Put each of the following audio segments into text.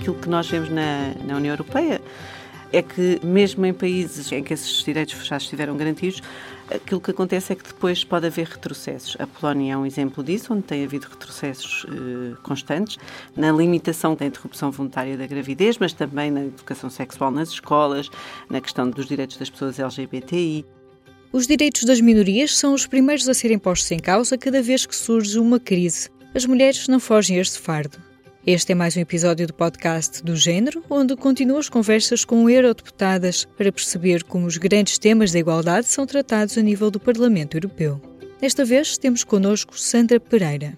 aquilo que nós vemos na, na União Europeia é que, mesmo em países em que esses direitos já estiveram garantidos, aquilo que acontece é que depois pode haver retrocessos. A Polónia é um exemplo disso, onde tem havido retrocessos eh, constantes na limitação da interrupção voluntária da gravidez, mas também na educação sexual nas escolas, na questão dos direitos das pessoas LGBTI. Os direitos das minorias são os primeiros a serem postos em causa cada vez que surge uma crise. As mulheres não fogem a este fardo. Este é mais um episódio do podcast do Gênero, onde continuo as conversas com eurodeputadas para perceber como os grandes temas da igualdade são tratados a nível do Parlamento Europeu. Desta vez temos connosco Sandra Pereira.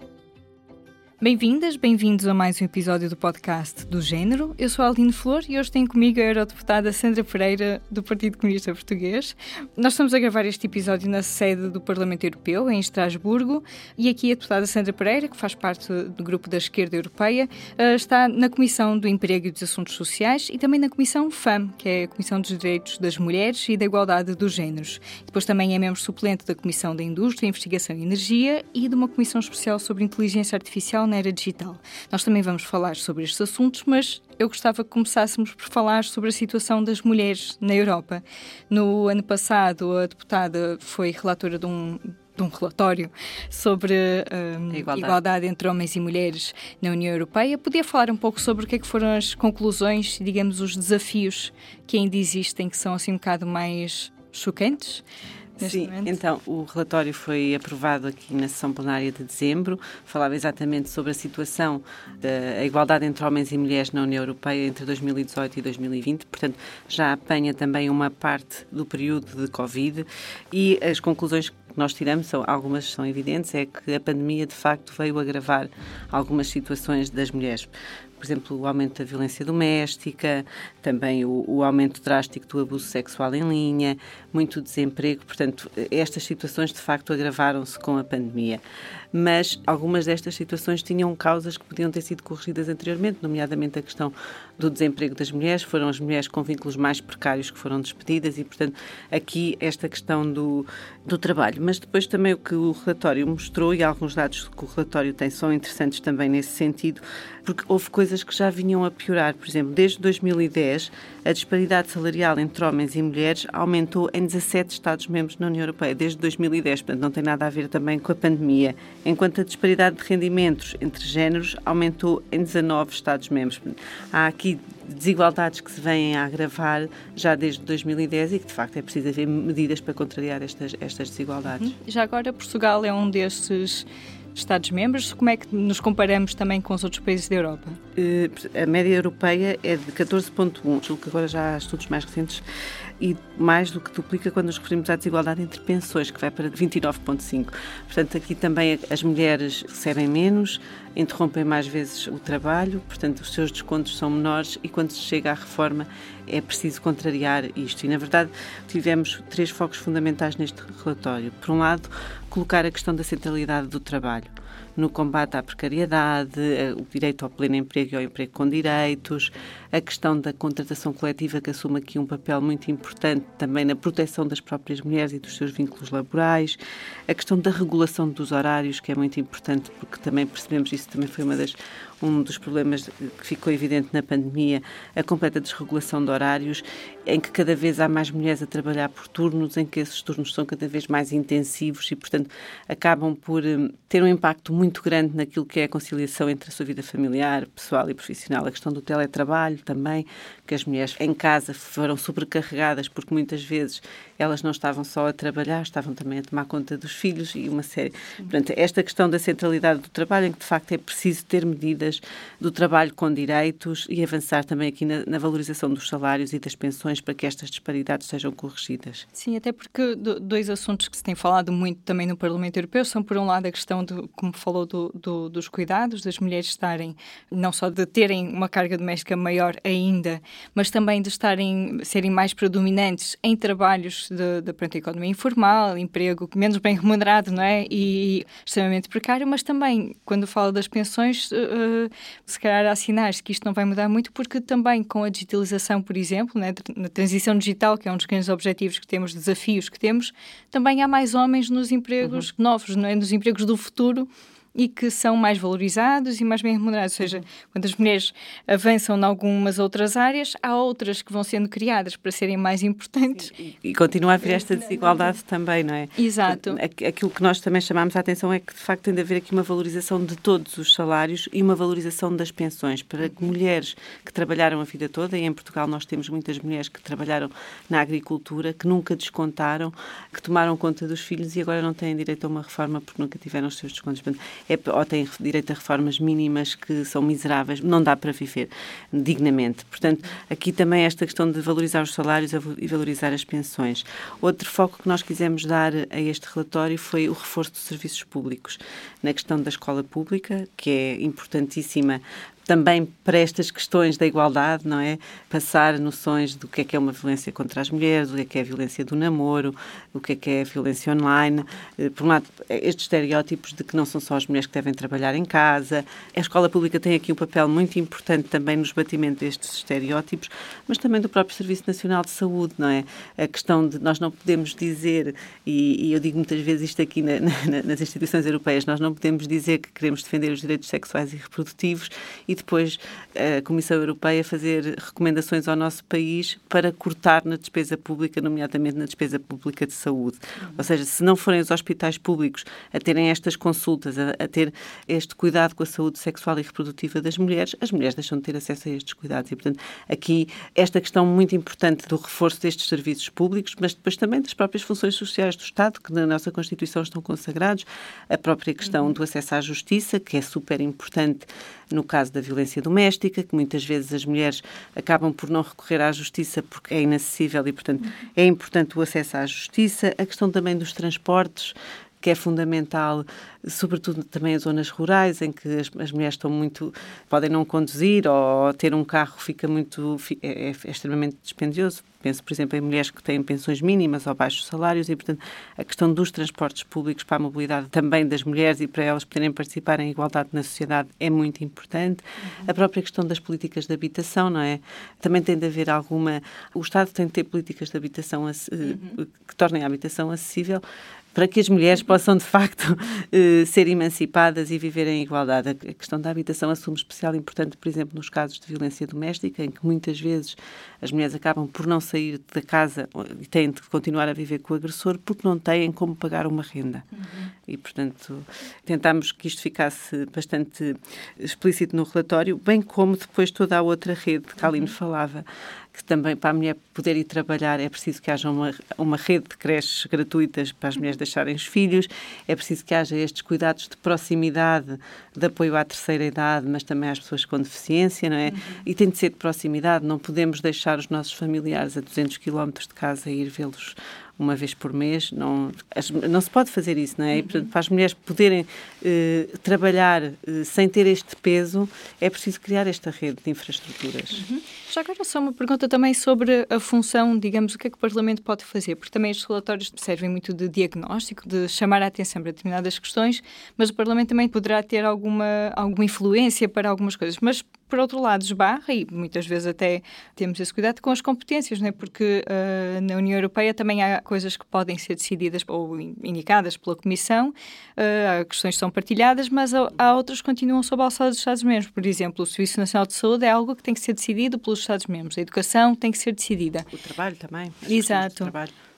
Bem-vindas, bem-vindos a mais um episódio do podcast do Gênero. Eu sou a Aline Flor e hoje tenho comigo a eurodeputada Sandra Pereira, do Partido Comunista Português. Nós estamos a gravar este episódio na sede do Parlamento Europeu, em Estrasburgo, e aqui a deputada Sandra Pereira, que faz parte do grupo da Esquerda Europeia, eh, está na Comissão do Emprego e dos Assuntos Sociais e também na Comissão FAM, que é a Comissão dos Direitos das Mulheres e da Igualdade dos Géneros. Depois também é membro suplente da Comissão da Indústria, Investigação e Energia e de uma Comissão Especial sobre Inteligência Artificial na era digital. Nós também vamos falar sobre estes assuntos, mas eu gostava que começássemos por falar sobre a situação das mulheres na Europa. No ano passado, a deputada foi relatora de um, de um relatório sobre um, igualdade. igualdade. entre homens e mulheres na União Europeia. Podia falar um pouco sobre o que, é que foram as conclusões, digamos, os desafios que ainda existem, que são assim um bocado mais chocantes? Sim, momento? então o relatório foi aprovado aqui na sessão plenária de dezembro, falava exatamente sobre a situação da igualdade entre homens e mulheres na União Europeia entre 2018 e 2020, portanto já apanha também uma parte do período de Covid. E as conclusões que nós tiramos, são, algumas são evidentes, é que a pandemia de facto veio agravar algumas situações das mulheres por exemplo, o aumento da violência doméstica, também o, o, aumento drástico do abuso sexual em linha, muito desemprego. Portanto, estas situações de facto agravaram-se com a pandemia. Mas algumas destas situações tinham causas que podiam ter sido corrigidas anteriormente, nomeadamente a questão do desemprego das mulheres. Foram as mulheres com vínculos mais precários que foram despedidas e, portanto, aqui esta questão do, do trabalho. Mas depois também o que o relatório mostrou, e alguns dados que o relatório tem são interessantes também nesse sentido, porque houve coisas que já vinham a piorar. Por exemplo, desde 2010, a disparidade salarial entre homens e mulheres aumentou em 17 Estados-membros na União Europeia, desde 2010, portanto não tem nada a ver também com a pandemia. Enquanto a disparidade de rendimentos entre géneros aumentou em 19 Estados-membros. Há aqui desigualdades que se vêm a agravar já desde 2010 e que, de facto, é preciso haver medidas para contrariar estas, estas desigualdades. Uhum. Já agora, Portugal é um desses Estados-membros, como é que nos comparamos também com os outros países da Europa? Eh, a média europeia é de 14,1, julgo que agora já há estudos mais recentes, e mais do que duplica quando nos referimos à desigualdade entre pensões, que vai para 29,5. Portanto, aqui também as mulheres recebem menos, interrompem mais vezes o trabalho, portanto, os seus descontos são menores e quando se chega à reforma é preciso contrariar isto. E, na verdade, tivemos três focos fundamentais neste relatório. Por um lado, colocar a questão da centralidade do trabalho no combate à precariedade, eh, o direito ao pleno emprego e ao emprego com direitos, a questão da contratação coletiva, que assume aqui um papel muito importante também na proteção das próprias mulheres e dos seus vínculos laborais, a questão da regulação dos horários, que é muito importante, porque também percebemos isso também foi uma das um dos problemas que ficou evidente na pandemia, a completa desregulação de horários, em que cada vez há mais mulheres a trabalhar por turnos, em que esses turnos são cada vez mais intensivos e, portanto, acabam por hum, ter um impacto muito grande naquilo que é a conciliação entre a sua vida familiar, pessoal e profissional. A questão do teletrabalho também, que as mulheres em casa foram sobrecarregadas porque muitas vezes elas não estavam só a trabalhar, estavam também a tomar conta dos filhos e uma série. Portanto, esta questão da centralidade do trabalho, em que de facto é preciso ter medidas do trabalho com direitos e avançar também aqui na, na valorização dos salários e das pensões para que estas disparidades sejam corrigidas. Sim, até porque dois assuntos que se tem falado muito também no Parlamento Europeu são, por um lado, a questão, do, como falou, do, do, dos cuidados, das mulheres estarem, não só de terem uma carga doméstica maior ainda, mas também de estarem, serem mais predominantes em trabalhos da economia informal, emprego menos bem remunerado, não é? E extremamente precário, mas também, quando falo das pensões, uh, se calhar há sinais que isto não vai mudar muito, porque também com a digitalização, por exemplo, né, na transição digital, que é um dos grandes objetivos que temos, desafios que temos, também há mais homens nos empregos uhum. novos, não é? nos empregos do futuro, e que são mais valorizados e mais bem remunerados. Ou seja, quando as mulheres avançam em algumas outras áreas, há outras que vão sendo criadas para serem mais importantes. E, e continua a haver esta desigualdade também, não é? Exato. Aquilo que nós também chamamos a atenção é que, de facto, tem de haver aqui uma valorização de todos os salários e uma valorização das pensões, para que mulheres que trabalharam a vida toda, e em Portugal nós temos muitas mulheres que trabalharam na agricultura, que nunca descontaram, que tomaram conta dos filhos e agora não têm direito a uma reforma porque nunca tiveram os seus descontos. É, ou têm direito a reformas mínimas que são miseráveis, não dá para viver dignamente. Portanto, aqui também esta questão de valorizar os salários e valorizar as pensões. Outro foco que nós quisemos dar a este relatório foi o reforço dos serviços públicos, na questão da escola pública, que é importantíssima também para estas questões da igualdade, não é? Passar noções do que é que é uma violência contra as mulheres, do que é que é a violência do namoro, o que é que é a violência online. Eh, por um lado, estes estereótipos de que não são só as mulheres que devem trabalhar em casa. A escola pública tem aqui um papel muito importante também no esbatimento destes estereótipos, mas também do próprio Serviço Nacional de Saúde, não é? A questão de nós não podemos dizer, e, e eu digo muitas vezes isto aqui na, na, nas instituições europeias, nós não podemos dizer que queremos defender os direitos sexuais e reprodutivos e depois a Comissão Europeia fazer recomendações ao nosso país para cortar na despesa pública, nomeadamente na despesa pública de saúde. Uhum. Ou seja, se não forem os hospitais públicos a terem estas consultas, a, a, ter este cuidado com a saúde sexual e reprodutiva das mulheres, as mulheres deixam de ter acesso a estes cuidados. E, portanto, aqui esta questão muito importante do reforço destes serviços públicos, mas depois também das próprias funções sociais do Estado, que na nossa Constituição estão consagrados, a própria questão uhum. do acesso à justiça, que é super importante no caso da violência doméstica, que muitas vezes as mulheres acabam por não recorrer à justiça porque é inacessível e, portanto, é importante o acesso à justiça. A questão também dos transportes, que é fundamental, sobretudo também em zonas rurais, em que as, as, mulheres estão muito. podem não conduzir ou ter um carro fica muito. é, é, é extremamente dispendioso. Penso, por exemplo, em mulheres que têm pensões mínimas ou baixos salários e, portanto, a questão dos transportes públicos para a mobilidade também das mulheres e para elas poderem participar em igualdade na sociedade é muito importante. Uhum. A própria questão das políticas de habitação, não é? Também tem de haver alguma. O Estado tem de ter políticas de habitação uhum. que tornem a habitação acessível para que as mulheres possam, de facto, ser emancipadas e viver em igualdade. A questão da habitação assume especial importância, por exemplo, nos casos de violência doméstica, em que muitas vezes as mulheres acabam por não sair da casa e têm de continuar a viver com o agressor porque não têm como pagar uma renda. Uhum. E, portanto, tentámos que isto ficasse bastante explícito no relatório, bem como depois toda a outra rede que a Aline uhum. falava que também para a mulher poder ir trabalhar é preciso que haja uma, uma rede de creches gratuitas para as mulheres deixarem os filhos, é preciso que haja estes cuidados de proximidade, de apoio à terceira idade, mas também às pessoas com deficiência, não é? Uhum. E tem de ser de proximidade, não podemos deixar os nossos familiares a 200 quilómetros de casa e ir vê-los uma vez por mês, não, não se pode fazer isso, não é? E, portanto, para as mulheres poderem eh, trabalhar eh, sem ter este peso, é preciso criar esta rede de infraestruturas. Uhum. Já agora só uma pergunta também sobre a função, digamos, o que é que o Parlamento pode fazer, porque também estes relatórios servem muito de diagnóstico, de chamar a atenção para determinadas questões, mas o Parlamento também poderá ter alguma, alguma influência para algumas coisas. Mas por outro lado, esbarra, e muitas vezes até temos esse cuidado com as competências, não é? porque uh, na União Europeia também há coisas que podem ser decididas ou indicadas pela Comissão, uh, há questões que são partilhadas, mas há, outras que continuam sob a alçada dos Estados-membros. Por exemplo, o Serviço Nacional de Saúde é algo que tem que ser decidido pelos Estados-membros, a educação tem que ser decidida. O trabalho também. Exato.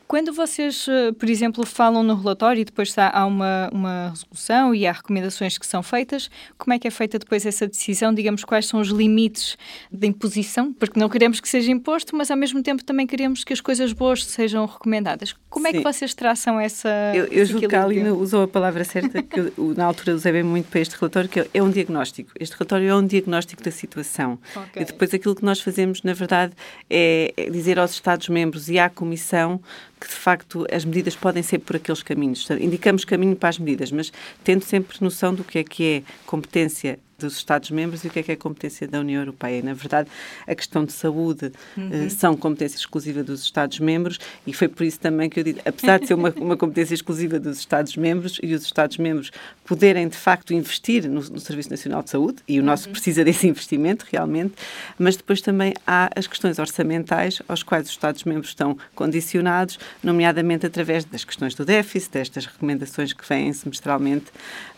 Quando vocês, eh, por exemplo, falam no relatório e depois há uma, uma resolução e há recomendações que são feitas, como é que é feita depois essa decisão? Digamos, quais são os limites de imposição? Porque não queremos que seja imposto, mas ao mesmo tempo também queremos que as coisas boas sejam recomendadas. Como é que vocês traçam essa. Eu, eu julgo que a Alina usou a palavra certa, que eu, na altura usei bem muito para este relatório, que é um diagnóstico. Este relatório é um diagnóstico da situação. Okay. E depois aquilo que nós fazemos, na verdade, é dizer aos Estados-membros e à Comissão que de facto as medidas podem ser por aqueles caminhos. Indicamos caminho para as medidas, mas tendo sempre noção do que é que é competência dos Estados-membros e o que é que é competência da União Europeia. Na verdade, a questão de saúde uhum. uh, são competência exclusiva dos Estados-membros e foi por isso também que eu digo, apesar de ser uma, uma competência exclusiva dos Estados-membros e os Estados-membros poderem, de facto, investir no, no, Serviço Nacional de Saúde, e o nosso uhum. precisa desse investimento, realmente, mas depois também há as questões orçamentais aos quais os Estados-membros estão condicionados, nomeadamente através das questões do déficit, destas recomendações que vêm semestralmente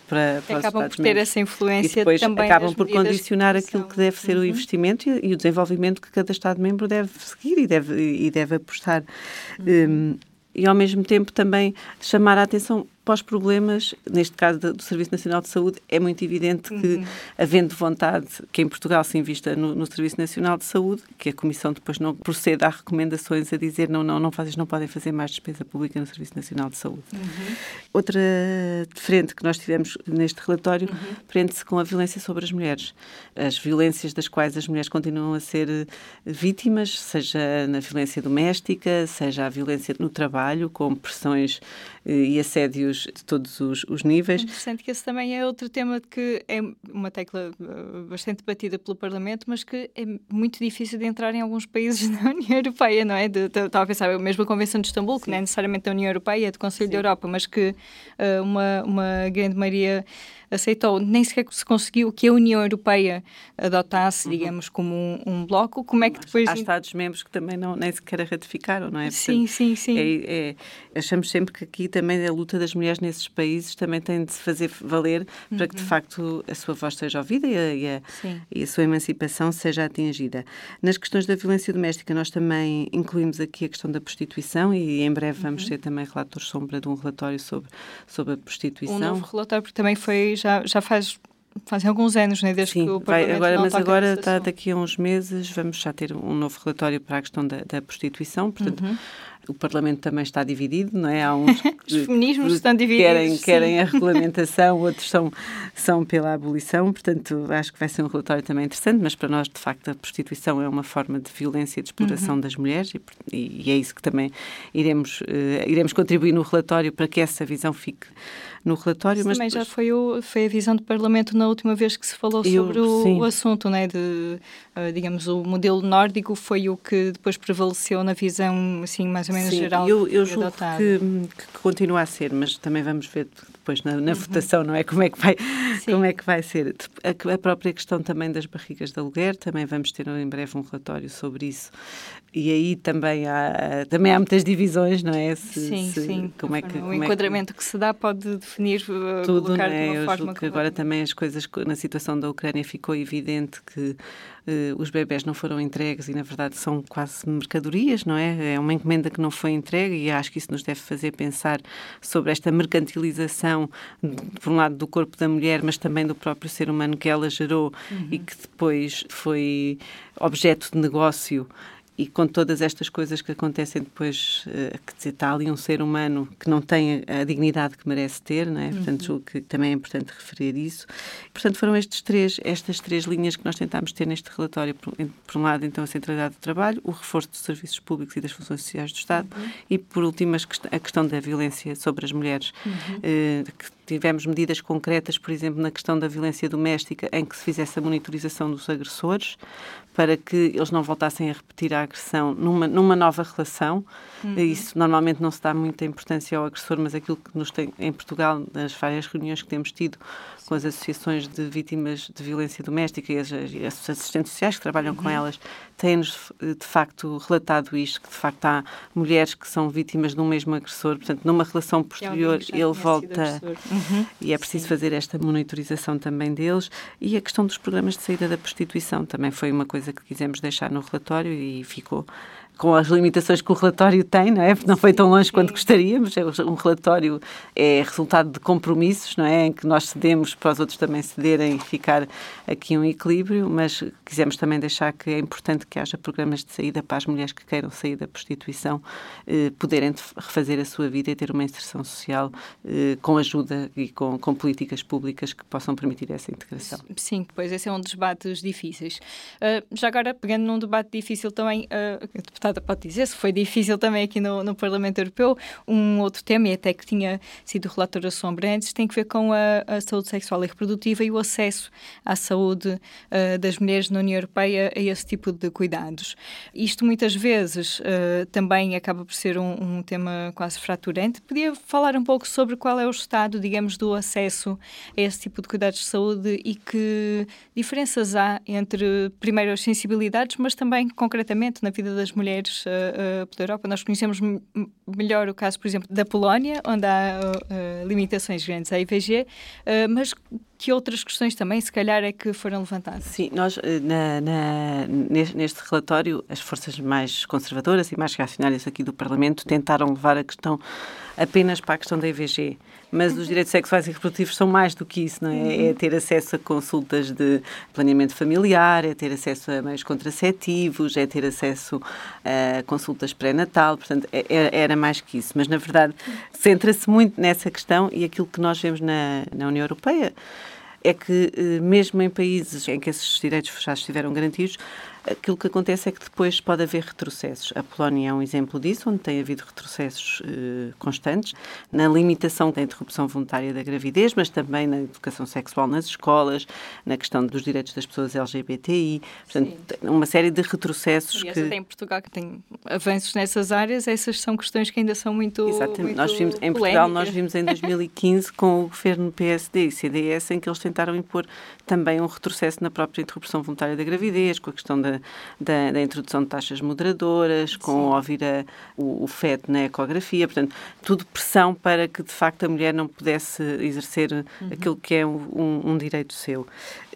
para, para acabam por ter essa influência e depois também acabam por condicionar aquilo que deve ser uhum. o investimento e, e, o desenvolvimento que cada Estado-membro deve seguir e deve, e deve apostar. Uhum. Um, e ao mesmo tempo também chamar a atenção para os problemas, neste caso do Serviço Nacional de Saúde, é muito evidente que, uhum. havendo vontade que em Portugal se invista no, no, Serviço Nacional de Saúde, que a Comissão depois não proceda a recomendações a dizer não, não, não fazes, não podem fazer mais despesa pública no Serviço Nacional de Saúde. Uhum. Outra frente que nós tivemos neste relatório uhum. prende-se com a violência sobre as mulheres. As violências das quais as mulheres continuam a ser eh, vítimas, seja na violência doméstica, seja a violência no trabalho, com pressões eh, e assédios de todos os, os níveis. Interessante que esse também é outro tema que é uma tecla eh, bastante batida pelo Parlamento, mas que é muito difícil de entrar em alguns países da União Europeia, não é? Estava a pensar, mesmo a Convenção de Istambul, Sim. que não é necessariamente da União Europeia, é do Conselho Sim. da Europa, mas que uh, uma, uma grande maioria aceitou, nem sequer se conseguiu que a União Europeia adotasse, uhum. digamos, como um, um, bloco. Como é que depois. Há Estados-membros que também não, nem sequer a ratificaram, não é? Portanto, sim, sim, sim. É, é, achamos sempre que aqui também a luta das mulheres nesses países também tem de se fazer valer uhum. para que, de uhum. facto, a sua voz seja ouvida e a, e, a, e a sua emancipação seja atingida. Nas questões da violência doméstica, nós também incluímos aqui a questão da prostituição e em breve vamos uhum. ter também relatores sombra de um relatório sobre, sobre a prostituição. Um novo relatório, porque também foi já, já faz fazem alguns anos, né, desde Sim, que o vai, agora, mas agora está daqui a uns meses vamos já ter um novo relatório para a questão da, da prostituição, portanto uhum. O Parlamento também está dividido, não é? Há uns que, Os feminismos estão divididos. Querem, querem a regulamentação, outros são, são pela abolição, portanto acho que vai ser um relatório também interessante, mas para nós de facto a prostituição é uma forma de violência e de exploração uhum. das mulheres e, e, é isso que também iremos, uh, iremos contribuir no relatório para que essa visão fique no relatório. Mas também já foi, o, foi a visão do Parlamento na última vez que se falou Eu, sobre o, o, assunto, né, de, uh, digamos, o modelo nórdico foi o que depois prevaleceu na visão, assim, mais ou menos sim, geral. Eu, eu julgo que, que, continua a ser, mas também vamos ver depois na, na uhum. votação, não é? Como é que vai, como é que vai ser? A, a, própria questão também das barrigas de aluguer, também vamos ter em breve um relatório sobre isso. E aí também há, também há muitas divisões, não é? Se, sim, se, sim. Como é que, o enquadramento é que... que... se dá pode definir uh, tudo, não é? Eu julgo que agora também as coisas na situação da Ucrânia ficou evidente que uh, os bebés não foram entregues e na verdade são quase mercadorias, não é? É uma encomenda que não foi entregue e acho que isso nos deve fazer pensar sobre esta mercantilização, por um lado do corpo da mulher, mas também do próprio ser humano que ela gerou uhum. e que depois foi objeto de negócio e com todas estas coisas que acontecem depois, uh, que dizer, está ali um ser humano que não tem a, a dignidade que merece ter, não é? Uhum. Portanto, julgo que também é importante referir isso. Portanto, foram estes três, estas três linhas que nós tentámos ter neste relatório. Por, por um lado, então, a centralidade do trabalho, o reforço dos serviços públicos e das funções sociais do Estado uhum. e, por último, a questão da violência sobre as mulheres, uhum. uh, que tivemos medidas concretas, por exemplo, na questão da violência doméstica, em que se fizesse a monitorização dos agressores, para que eles não voltassem a repetir a agressão numa, numa nova relação. Uhum. Isso normalmente não se dá muita importância ao agressor, mas aquilo que nos tem em Portugal, nas várias reuniões que temos tido com as associações de vítimas de violência doméstica e as, as assistentes sociais que trabalham uhum. com elas, têm-nos de facto relatado isto, que de facto há mulheres que são vítimas de um mesmo agressor, portanto, numa relação posterior ele volta uhum. e é preciso Sim. fazer esta monitorização também deles. E a questão dos programas de saída da prostituição também foi uma coisa que quisemos deixar no relatório e ficou com as limitações que o relatório tem, não é? Não foi tão longe quanto gostaríamos. É um relatório é resultado de compromissos, não é? Em que nós cedemos para os outros também cederem e ficar aqui um equilíbrio, mas quisemos também deixar que é importante que haja programas de saída para as mulheres que queiram sair da prostituição eh, poderem refazer a sua vida e ter uma inserção social eh, com ajuda e com, com, políticas públicas que possam permitir essa integração. Sim, pois esse é um dos debates difíceis. Uh, já agora, pegando num debate difícil também, uh, a deputada pode dizer, se foi difícil também aqui no, no Parlamento Europeu, um outro tema, e até que tinha sido relator sombra antes, tem que ver com a, a, saúde sexual e reprodutiva e o acesso à saúde uh, das mulheres na União Europeia a esse tipo de cuidados. Isto muitas vezes uh, também acaba por ser um, um, tema quase fraturante. Podia falar um pouco sobre qual é o estado, digamos, do acesso a esse tipo de cuidados de saúde e que diferenças há entre, primeiro, as sensibilidades, mas também concretamente na vida das mulheres mulheres uh, uh, pela Europa. Nós conhecemos melhor o caso, por exemplo, da Polónia, onde há uh, limitações grandes à IVG, mas que outras questões também, se calhar, é que foram levantadas? Sim, nós, na, na, neste relatório, as forças mais conservadoras e mais reacionárias aqui do Parlamento tentaram levar a questão apenas para a questão da IVG mas os direitos sexuais e reprodutivos são mais do que isso, não é? É ter acesso a consultas de planeamento familiar, é ter acesso a meios contraceptivos, é ter acesso a consultas pré-natal, portanto, é, é, era mais que isso. Mas, na verdade, centra-se muito nessa questão e aquilo que nós vemos na, na União Europeia é que, eh, mesmo em países em que esses direitos já estiveram garantidos, aquilo que acontece é que depois pode haver retrocessos. A Polónia é um exemplo disso, onde tem havido retrocessos eh, constantes na limitação da interrupção voluntária da gravidez, mas também na educação sexual nas escolas, na questão dos direitos das pessoas LGBTI, portanto, Sim. uma série de retrocessos e que... até em Portugal que tem avanços nessas áreas, essas são questões que ainda são muito Exatamente. Muito nós vimos, em Portugal nós vimos em 2015 com o governo PSD e CDS em que eles tentaram impor também um retrocesso na própria interrupção voluntária da gravidez, com a questão da da, da, introdução de taxas moderadoras, com Sim. ouvir a, o, o feto na ecografia, portanto, tudo pressão para que de facto a mulher não pudesse exercer uhum. aquilo que é um, um direito seu.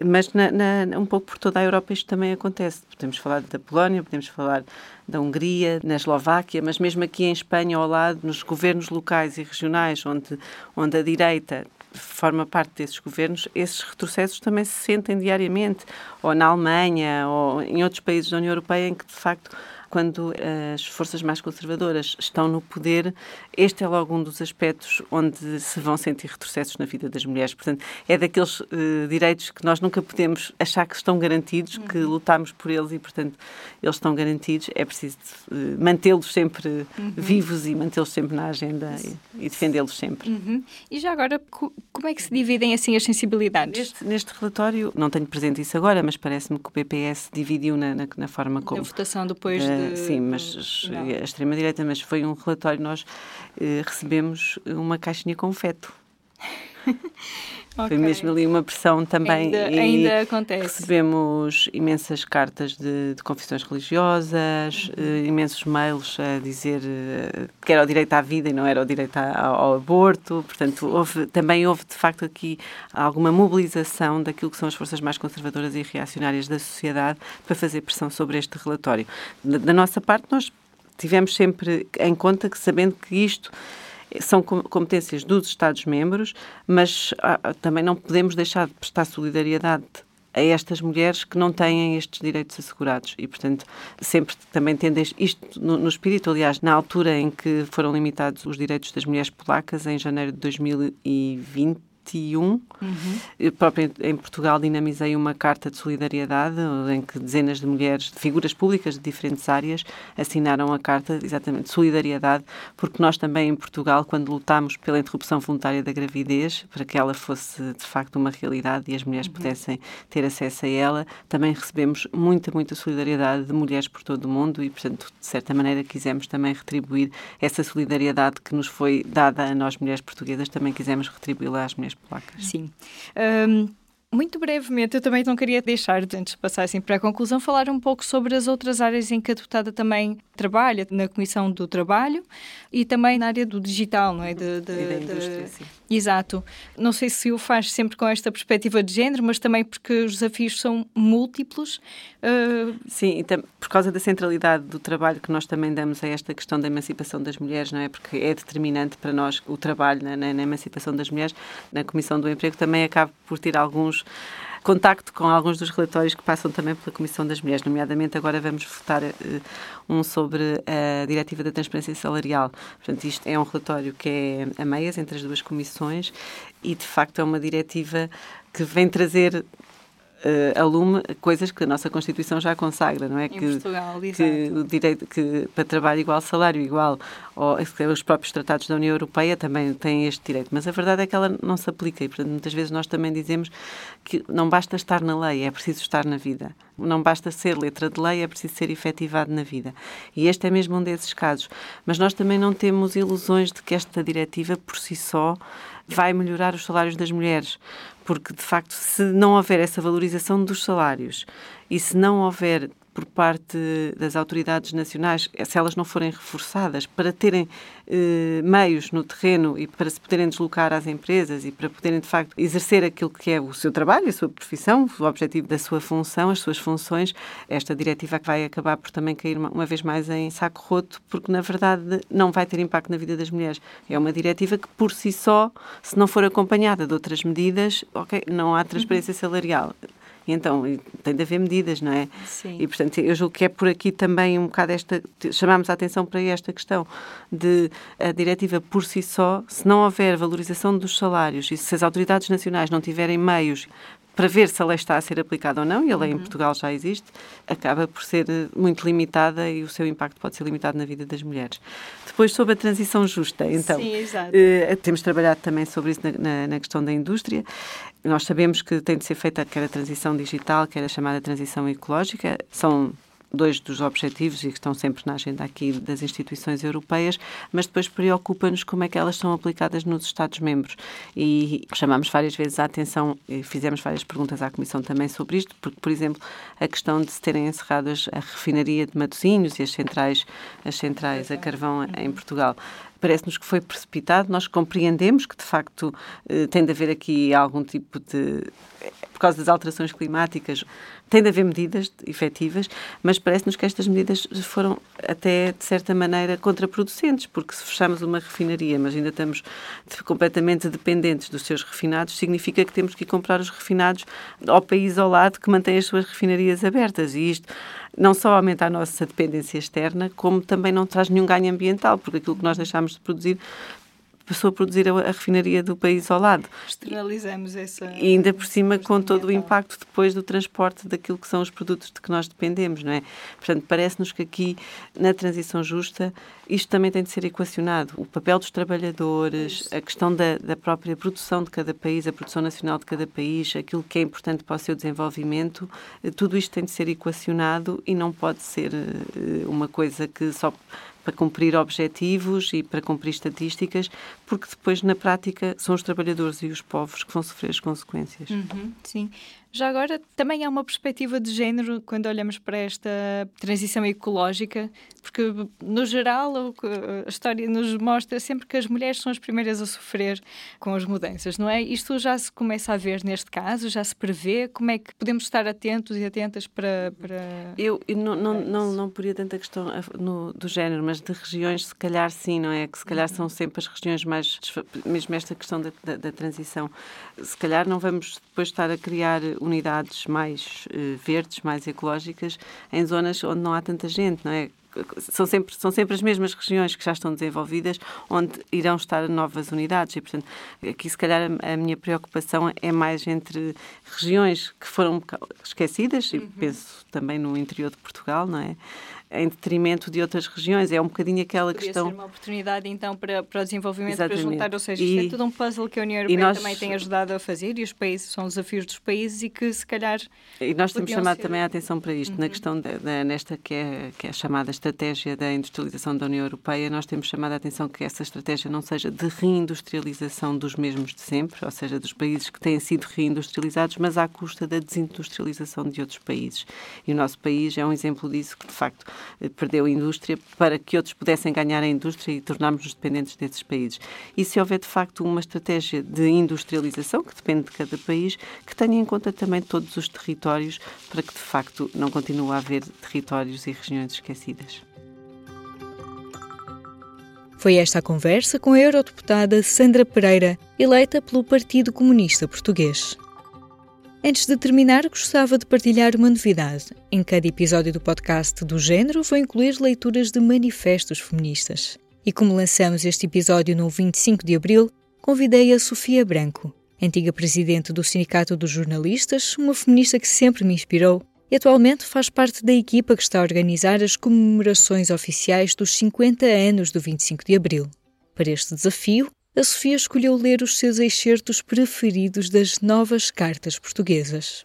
Mas na, na, um pouco por toda a Europa isto também acontece. Podemos falar da Polónia, podemos falar da Hungria, na Eslováquia, mas mesmo aqui em Espanha, ao lado, nos governos locais e regionais, onde, onde a direita forma parte desses governos, esses retrocessos também se sentem diariamente, ou na Alemanha, ou em outros países da União Europeia, em que de facto quando as forças mais conservadoras estão no poder, este é logo um dos aspectos onde se vão sentir retrocessos na vida das mulheres. Portanto, é daqueles uh, direitos que nós nunca podemos achar que estão garantidos, uhum. que lutamos por eles e, portanto, eles estão garantidos. É preciso uh, mantê-los sempre uhum. vivos e mantê-los sempre na agenda e, e defendê-los sempre. Uhum. E já agora, como é que se dividem assim as sensibilidades? Neste, neste relatório, não tenho presente isso agora, mas parece-me que o PPS dividiu na, na, na forma como. A votação depois uh, de... Sim, mas não. a extrema-direita, mas foi um relatório, nós eh, recebemos uma caixinha com feto. Okay. Foi mesmo ali uma pressão também. Ainda, ainda acontece. Recebemos imensas cartas de, de confissões religiosas, uhum. uh, imensos mails a dizer uh, que era o direito à vida e não era o direito ao, ao aborto. Portanto, houve, também houve de facto aqui alguma mobilização daquilo que são as forças mais conservadoras e reacionárias da sociedade para fazer pressão sobre este relatório. Da, da nossa parte, nós tivemos sempre em conta que, sabendo que isto são competências dos Estados-membros, mas ah, também não podemos deixar de prestar solidariedade a estas mulheres que não têm estes direitos assegurados. E, portanto, sempre também tendo isto no, no, espírito, aliás, na altura em que foram limitados os direitos das mulheres polacas, em janeiro de 2020, 21. Uhum. Eu próprio em Portugal dinamizei uma carta de solidariedade em que dezenas de mulheres, de figuras públicas de diferentes áreas, assinaram a carta exatamente de solidariedade, porque nós também em Portugal, quando lutámos pela interrupção voluntária da gravidez, para que ela fosse de facto uma realidade e as mulheres uhum. pudessem ter acesso a ela, também recebemos muita, muita solidariedade de mulheres por todo o mundo e, portanto, de certa maneira quisemos também retribuir essa solidariedade que nos foi dada a nós mulheres portuguesas, também quisemos retribuí-la às mulheres placas. Sim. Um, muito brevemente, eu também não queria deixar, antes de passar assim para a conclusão, falar um pouco sobre as outras áreas em que a deputada também trabalha, na Comissão do Trabalho e também na área do digital, não é? De, de, e da indústria, de... sim. Exato. Não sei se o faz sempre com esta perspectiva de género, mas também porque os desafios são múltiplos. Uh... Sim, então, por causa da centralidade do trabalho que nós também damos a esta questão da emancipação das mulheres, não é? Porque é determinante para nós o trabalho na, na, na emancipação das mulheres. Na Comissão do Emprego também acaba por ter alguns contacto com alguns dos relatórios que passam também pela Comissão das Mulheres, nomeadamente agora vamos votar uh, um sobre a Diretiva da Transparência Salarial. Portanto, isto é um relatório que é a meias entre as duas comissões e, de facto, é uma diretiva que vem trazer uh, a lume coisas que a nossa Constituição já consagra, não é? Em que, Portugal, que o direito que para trabalho igual, salário igual, ou os próprios tratados da União Europeia também têm este direito, mas a verdade é que ela não se aplica e, portanto, muitas vezes nós também dizemos que não basta estar na lei, é preciso estar na vida. Não basta ser letra de lei, é preciso ser efetivado na vida. E este é mesmo um desses casos. Mas nós também não temos ilusões de que esta diretiva, por si só, vai melhorar os salários das mulheres. Porque, de facto, se não houver essa valorização dos salários e se não houver por parte das autoridades nacionais, se elas não forem reforçadas, para terem eh, meios no terreno e para se poderem deslocar às empresas e para poderem, de facto, exercer aquilo que é o seu trabalho, a sua profissão, o objetivo da sua função, as suas funções, esta diretiva vai acabar por também cair uma, uma vez mais em saco roto, porque, na verdade, não vai ter impacto na vida das mulheres. É uma diretiva que, por si só, se não for acompanhada de outras medidas, ok, não há transparência salarial. Então, tem de haver medidas, não é? Sim. E, portanto, eu julgo que é por aqui também um bocado esta. Chamamos a atenção para esta questão de a diretiva por si só, se não houver valorização dos salários e se as autoridades nacionais não tiverem meios para ver se a lei está a ser aplicada ou não, e a lei uhum. em Portugal já existe, acaba por ser eh, muito limitada e o seu impacto pode ser limitado na vida das mulheres. Depois, sobre a transição justa, então, Sim, eh, temos trabalhado também sobre isso na, na, na, questão da indústria. Nós sabemos que tem de ser feita quer a transição digital, quer a chamada transição ecológica. São dois dos objetivos e que estão sempre na agenda aqui das instituições europeias, mas depois preocupa-nos como é que elas são aplicadas nos Estados-membros. E chamamos várias vezes a atenção e fizemos várias perguntas à Comissão também sobre isto, porque, por exemplo, a questão de se terem encerrado a refinaria de Matosinhos e as centrais, as centrais a carvão em Portugal parece-nos que foi precipitado. Nós compreendemos que, de facto, eh, tem de haver aqui algum tipo de. Por causa das alterações climáticas, tem de haver medidas efetivas, mas parece-nos que estas medidas foram até, de certa maneira, contraproducentes, porque se fechamos uma refinaria, mas ainda estamos completamente dependentes dos seus refinados, significa que temos que ir comprar os refinados ao país ao lado que mantém as suas refinarias abertas. E isto não só aumenta a nossa dependência externa, como também não traz nenhum ganho ambiental, porque aquilo que nós deixamos de produzir passou a produzir a, a, refinaria do país ao lado. Externalizamos essa. E ainda por cima com todo o impacto depois do transporte daquilo que são os produtos de que nós dependemos, não é? Portanto, parece-nos que aqui, na transição justa, isto também tem de ser equacionado. O papel dos trabalhadores, a questão da, da própria produção de cada país, a produção nacional de cada país, aquilo que é importante para o seu desenvolvimento, eh, tudo isto tem de ser equacionado e não pode ser eh, uma coisa que só para cumprir objetivos e para cumprir estatísticas, porque depois, na prática, são os trabalhadores e os povos que vão sofrer as consequências. Uhum, sim. Já agora, também há uma perspectiva de género quando olhamos para esta transição ecológica, porque, no geral, a história nos mostra sempre que as mulheres são as primeiras a sofrer com as mudanças, não é? Isto já se começa a ver neste caso, já se prevê. Como é que podemos estar atentos e atentas para. para... Eu, eu não, não, não, não poria tanta questão no, do género, mas de regiões, se calhar sim, não é? Que se calhar são sempre as regiões mais. mesmo esta questão da, da, da transição. Se calhar não vamos depois estar a criar unidades mais uh, verdes, mais ecológicas, em zonas onde não há tanta gente, não é? São sempre, são sempre as mesmas regiões que já estão desenvolvidas onde irão estar novas unidades e, portanto, aqui se calhar a, minha preocupação é mais entre regiões que foram esquecidas, uhum. e penso também no interior de Portugal, não é? Em detrimento de outras regiões. É um bocadinho aquela Podia questão. ser uma oportunidade então para, para o desenvolvimento, Exatamente. para juntar, ou seja, e, isto é tudo um puzzle que a União Europeia nós, também tem ajudado a fazer e os países são desafios dos países e que se calhar. E nós temos chamado ser... também a atenção para isto, uhum. na questão de, nesta que é, que é a chamada estratégia da industrialização da União Europeia, nós temos chamado a atenção que essa estratégia não seja de reindustrialização dos mesmos de sempre, ou seja, dos países que têm sido reindustrializados, mas à custa da desindustrialização de outros países. E o nosso país é um exemplo disso que, de facto, perdeu indústria para que outros pudessem ganhar a indústria e tornarmos-nos dependentes desses países. E se houver, de facto, uma estratégia de industrialização, que depende de cada país, que tenha em conta também todos os territórios, para que, de facto, não continue a haver territórios e regiões esquecidas. Foi esta a conversa com a eurodeputada Sandra Pereira, eleita pelo Partido Comunista Português. Antes de terminar, gostava de partilhar uma novidade. Em cada episódio do podcast do género, vou incluir leituras de manifestos feministas. E como lançamos este episódio no 25 de abril, convidei a Sofia Branco, antiga presidente do Sindicato dos Jornalistas, uma feminista que sempre me inspirou e atualmente faz parte da equipa que está a organizar as comemorações oficiais dos 50 anos do 25 de abril. Para este desafio, a Sofia escolheu ler os seus excertos preferidos das novas cartas portuguesas.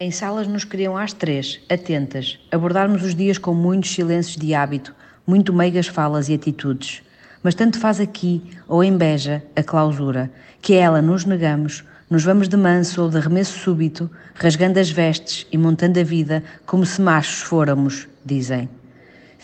Em salas nos queriam às três, atentas, abordarmos os dias com muitos silêncios de hábito, muito meigas falas e atitudes. Mas tanto faz aqui, ou em Beja, a clausura, que a ela nos negamos, Nos vamos de manso ou de arremesso súbito, rasgando as vestes e montando a vida como se machos fôramos, dizem.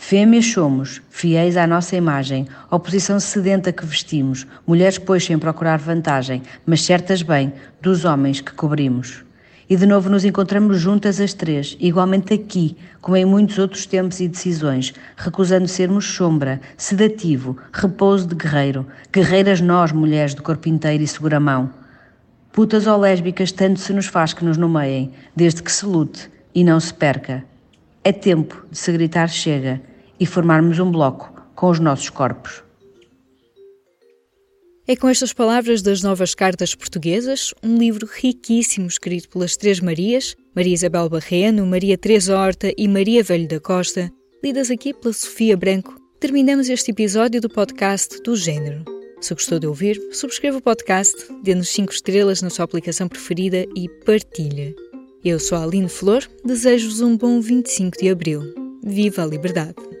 Fêmeas somos, fiéis à nossa imagem, oposição sedenta que vestimos, mulheres pois sem procurar vantagem, mas certas bem dos homens que cobrimos. E de novo nos encontramos juntas as três, igualmente aqui, como em muitos outros tempos e decisões, recusando sermos sombra, sedativo, repouso de guerreiro, guerreiras nós, mulheres do corpo inteiro e segura mão. Putas ou lésbicas, tanto se nos faz que nos nomeiem, desde que se lute e não se perca. É tempo de se gritar chega e formarmos um bloco com os nossos corpos. É com estas palavras das novas cartas portuguesas, um livro riquíssimo escrito pelas Três Marias, Maria Isabel Barreno, Maria Teresa Horta e Maria Velho da Costa, lidas aqui pela Sofia Branco, terminamos este episódio do podcast do Gênero. Se gostou de ouvir, subscreva o podcast, dê-nos 5 estrelas na sua aplicação preferida e partilha. Eu sou a Aline Flor, desejo-vos um bom 25 de Abril. Viva a liberdade!